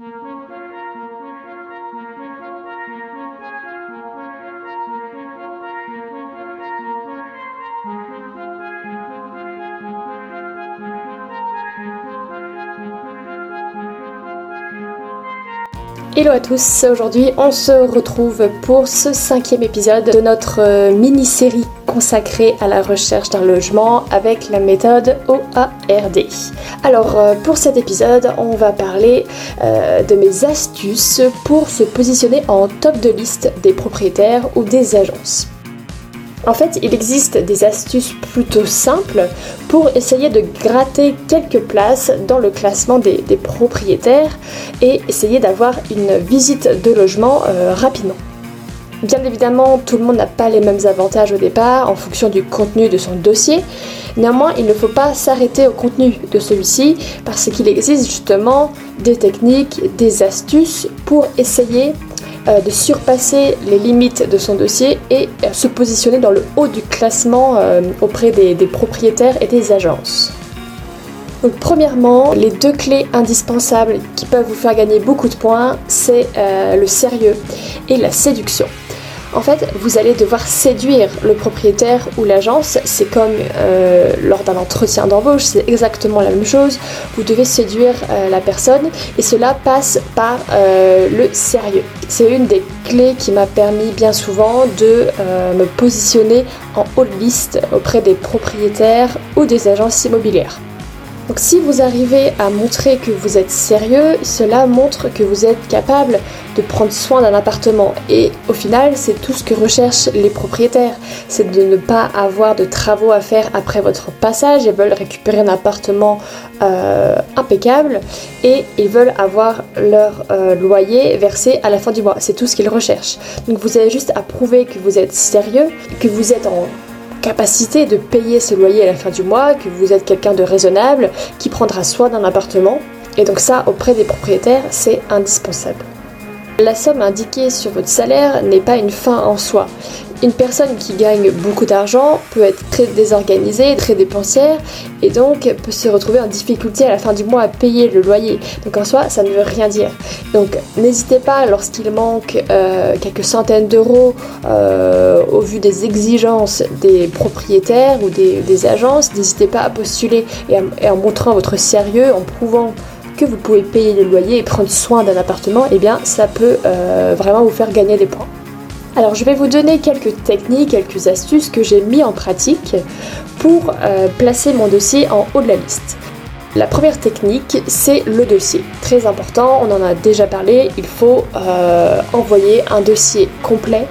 Hello à tous, aujourd'hui on se retrouve pour ce cinquième épisode de notre euh, mini-série consacrée à la recherche d'un logement avec la méthode OARD. Alors euh, pour cet épisode on va parler euh, de mes astuces pour se positionner en top de liste des propriétaires ou des agences. En fait, il existe des astuces plutôt simples pour essayer de gratter quelques places dans le classement des, propriétaires et essayer d'avoir une visite de logement euh, rapidement. Bien évidemment, tout le monde n'a pas les mêmes avantages au départ en fonction du contenu de son dossier. Néanmoins, il ne faut pas s'arrêter au contenu de celui-ci parce qu'il existe justement des techniques, des astuces pour essayer euh, de surpasser les limites de son dossier et euh, se positionner dans le haut du classement euh, auprès des, propriétaires et des agences. Donc premièrement, les deux clés indispensables qui peuvent vous faire gagner beaucoup de points, c'est le sérieux et la séduction. En fait, vous allez devoir séduire le propriétaire ou l'agence. C'est comme euh, lors d'un entretien d'embauche, c'est exactement la même chose. Vous devez séduire euh, la personne et cela passe par euh, le sérieux. C'est une des clés qui m'a permis bien souvent de me positionner en haut de liste auprès des propriétaires ou des agences immobilières. Donc si vous arrivez à montrer que vous êtes sérieux, cela montre que vous êtes capable de prendre soin d'un appartement. Et au final, c'est tout ce que recherchent les propriétaires. C'est de ne pas avoir de travaux à faire après votre passage. Ils veulent récupérer un appartement euh, impeccable et ils veulent avoir leur euh, loyer versé à la fin du mois. C'est tout ce qu'ils recherchent. Donc vous avez juste à prouver que vous êtes sérieux, que vous êtes en capacité de payer ce loyer à la fin du mois, que vous êtes quelqu'un de raisonnable, qui prendra soin d'un appartement. Et donc ça, auprès des propriétaires, c'est indispensable. La somme indiquée sur votre salaire n'est pas une fin en soi. Une personne qui gagne beaucoup d'argent peut être très désorganisée, très dépensière et donc peut se retrouver en difficulté à la fin du mois à payer le loyer. Donc en soi, ça ne veut rien dire. Donc n'hésitez pas lorsqu'il manque euh, quelques centaines d'euros euh, au vu des exigences des propriétaires ou des, agences, n'hésitez pas à postuler et, en montrant votre sérieux, en prouvant que vous pouvez payer le loyer et prendre soin d'un appartement, et eh bien ça peut euh, vraiment vous faire gagner des points. Alors je vais vous donner quelques techniques, quelques astuces que j'ai mis en pratique pour euh, placer mon dossier en haut de la liste. La première technique, c'est le dossier. Très important, on en a déjà parlé, il faut euh, envoyer un dossier complet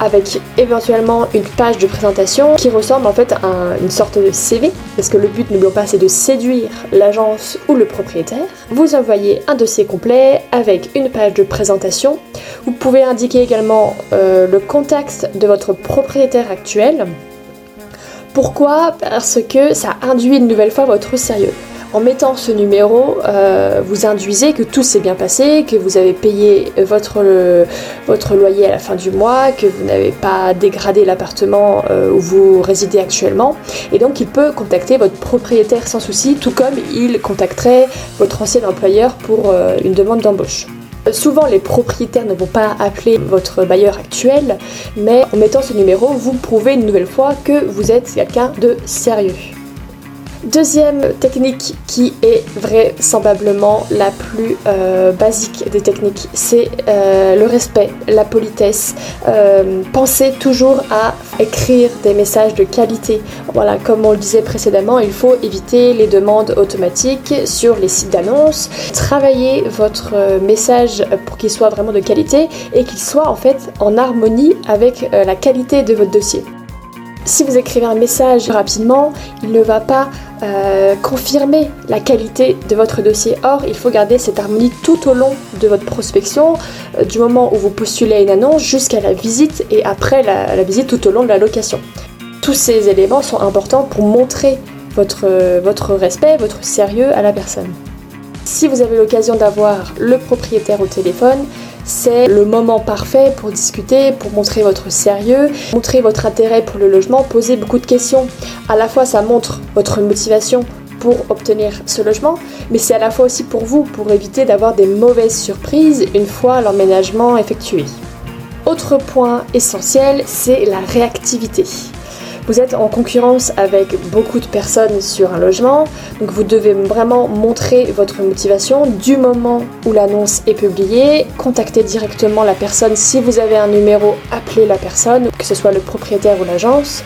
avec éventuellement une page de présentation qui ressemble en fait à une sorte de CV, parce que le but, n'oublions pas, c'est de séduire l'agence ou le propriétaire. Vous envoyez un dossier complet avec une page de présentation. Vous pouvez indiquer également euh, le contexte de votre propriétaire actuel. Pourquoi? Parce que ça induit une nouvelle fois votre sérieux. En mettant ce numéro, euh, vous induisez que tout s'est bien passé, que vous avez payé votre, loyer à la fin du mois, que vous n'avez pas dégradé l'appartement euh, où vous résidez actuellement. Et donc il peut contacter votre propriétaire sans souci, tout comme il contacterait votre ancien employeur pour euh, une demande d'embauche. Souvent, les propriétaires ne vont pas appeler votre bailleur actuel, mais en mettant ce numéro, vous prouvez une nouvelle fois que vous êtes quelqu'un de sérieux. Deuxième technique qui est vraisemblablement la plus euh, basique des techniques, c'est euh, le respect, la politesse. Euh, pensez toujours à écrire des messages de qualité. Voilà, comme on le disait précédemment, il faut éviter les demandes automatiques sur les sites d'annonces. Travaillez votre message pour qu'il soit vraiment de qualité et qu'il soit en fait en harmonie avec la qualité de votre dossier. Si vous écrivez un message rapidement, il ne va pas euh, confirmer la qualité de votre dossier. Or, il faut garder cette harmonie tout au long de votre prospection, euh, du moment où vous postulez à une annonce jusqu'à la visite et après la, visite tout au long de la location. Tous ces éléments sont importants pour montrer votre, votre respect, votre sérieux à la personne. Si vous avez l'occasion d'avoir le propriétaire au téléphone, c'est le moment parfait pour discuter, pour montrer votre sérieux, montrer votre intérêt pour le logement, poser beaucoup de questions. À la fois, ça montre votre motivation pour obtenir ce logement, mais c'est à la fois aussi pour vous, pour éviter d'avoir des mauvaises surprises une fois l'emménagement effectué. Autre point essentiel, c'est la réactivité. Vous êtes en concurrence avec beaucoup de personnes sur un logement, donc vous devez vraiment montrer votre motivation du moment où l'annonce est publiée, contacter directement la personne si vous avez un numéro, appelez la personne, que ce soit le propriétaire ou l'agence.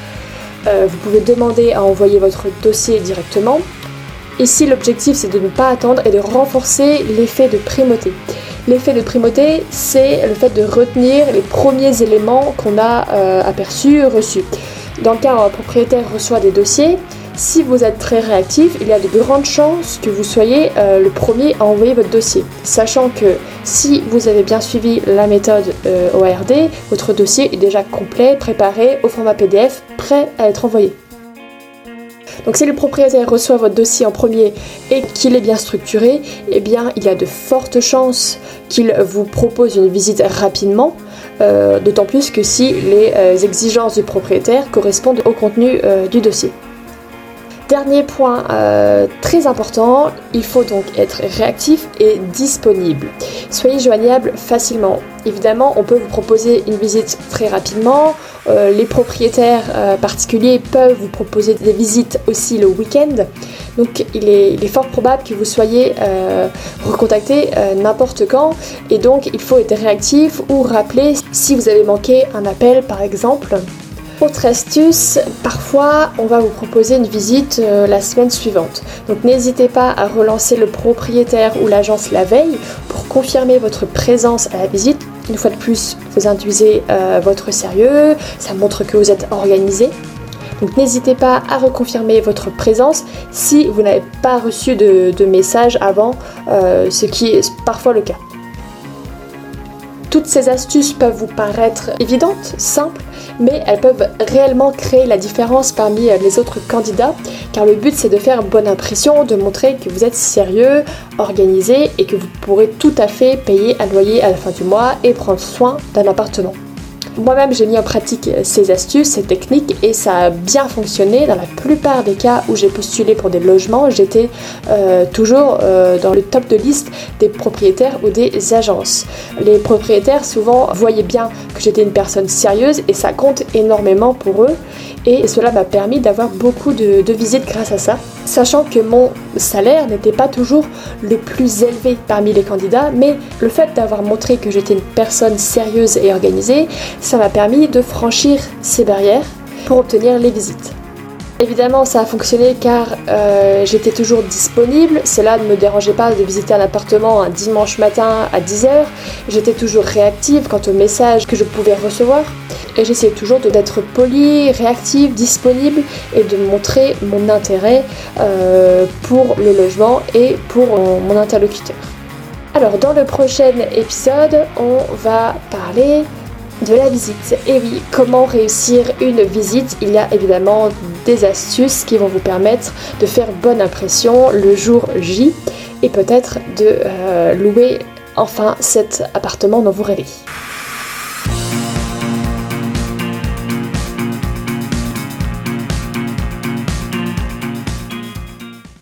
Euh, vous pouvez demander à envoyer votre dossier directement. Ici, l'objectif, c'est de ne pas attendre et de renforcer l'effet de primauté. L'effet de primauté, c'est le fait de retenir les premiers éléments qu'on a euh, aperçus, reçus. Dans le cas où un propriétaire reçoit des dossiers, si vous êtes très réactif, il y a de grandes chances que vous soyez euh, le premier à envoyer votre dossier. Sachant que si vous avez bien suivi la méthode euh, ORD, votre dossier est déjà complet, préparé au format PDF, prêt à être envoyé. Donc si le propriétaire reçoit votre dossier en premier et qu'il est bien structuré, eh bien il y a de fortes chances qu'il vous propose une visite rapidement euh, d'autant plus que si les euh, exigences du propriétaire correspondent au contenu euh, du dossier. Dernier point très important, il faut donc être réactif et disponible. Soyez joignable facilement. Évidemment, on peut vous proposer une visite très rapidement. les propriétaires particuliers peuvent vous proposer des visites aussi le week-end. Donc il est, fort probable que vous soyez euh, recontacté euh, n'importe quand et donc il faut être réactif ou rappeler si vous avez manqué un appel par exemple. Autre astuce, parfois on va vous proposer une visite euh, la semaine suivante. Donc n'hésitez pas à relancer le propriétaire ou l'agence la veille pour confirmer votre présence à la visite. Une fois de plus, vous induisez votre sérieux, ça montre que vous êtes organisé. Donc n'hésitez pas à reconfirmer votre présence si vous n'avez pas reçu de, message avant, euh, ce qui est parfois le cas. Toutes ces astuces peuvent vous paraître évidentes, simples, mais elles peuvent réellement créer la différence parmi les autres candidats, car le but c'est de faire bonne impression, de montrer que vous êtes sérieux, organisé et que vous pourrez tout à fait payer un loyer à la fin du mois et prendre soin d'un appartement. Moi-même, j'ai mis en pratique ces astuces, ces techniques et ça a bien fonctionné. Dans la plupart des cas où j'ai postulé pour des logements, j'étais euh, toujours euh, dans le top de liste des propriétaires ou des agences. Les propriétaires souvent voyaient bien que j'étais une personne sérieuse et ça compte énormément pour eux et cela m'a permis d'avoir beaucoup de, visites grâce à ça, sachant que mon salaire n'était pas toujours le plus élevé parmi les candidats, mais le fait d'avoir montré que j'étais une personne sérieuse et organisée, ça m'a permis de franchir ces barrières pour obtenir les visites. Évidemment, ça a fonctionné car euh, j'étais toujours disponible. Cela ne me dérangeait pas de visiter un appartement un dimanche matin à 10h. J'étais toujours réactive quant aux messages que je pouvais recevoir. Et j'essayais toujours d'être polie, réactive, disponible et de montrer mon intérêt euh, pour le logement et pour mon interlocuteur. Alors, dans le prochain épisode, on va parler de la visite. Et oui, comment réussir une visite? Il y a évidemment des astuces qui vont vous permettre de faire bonne impression le jour J et peut-être de euh, louer enfin cet appartement dont vous rêvez.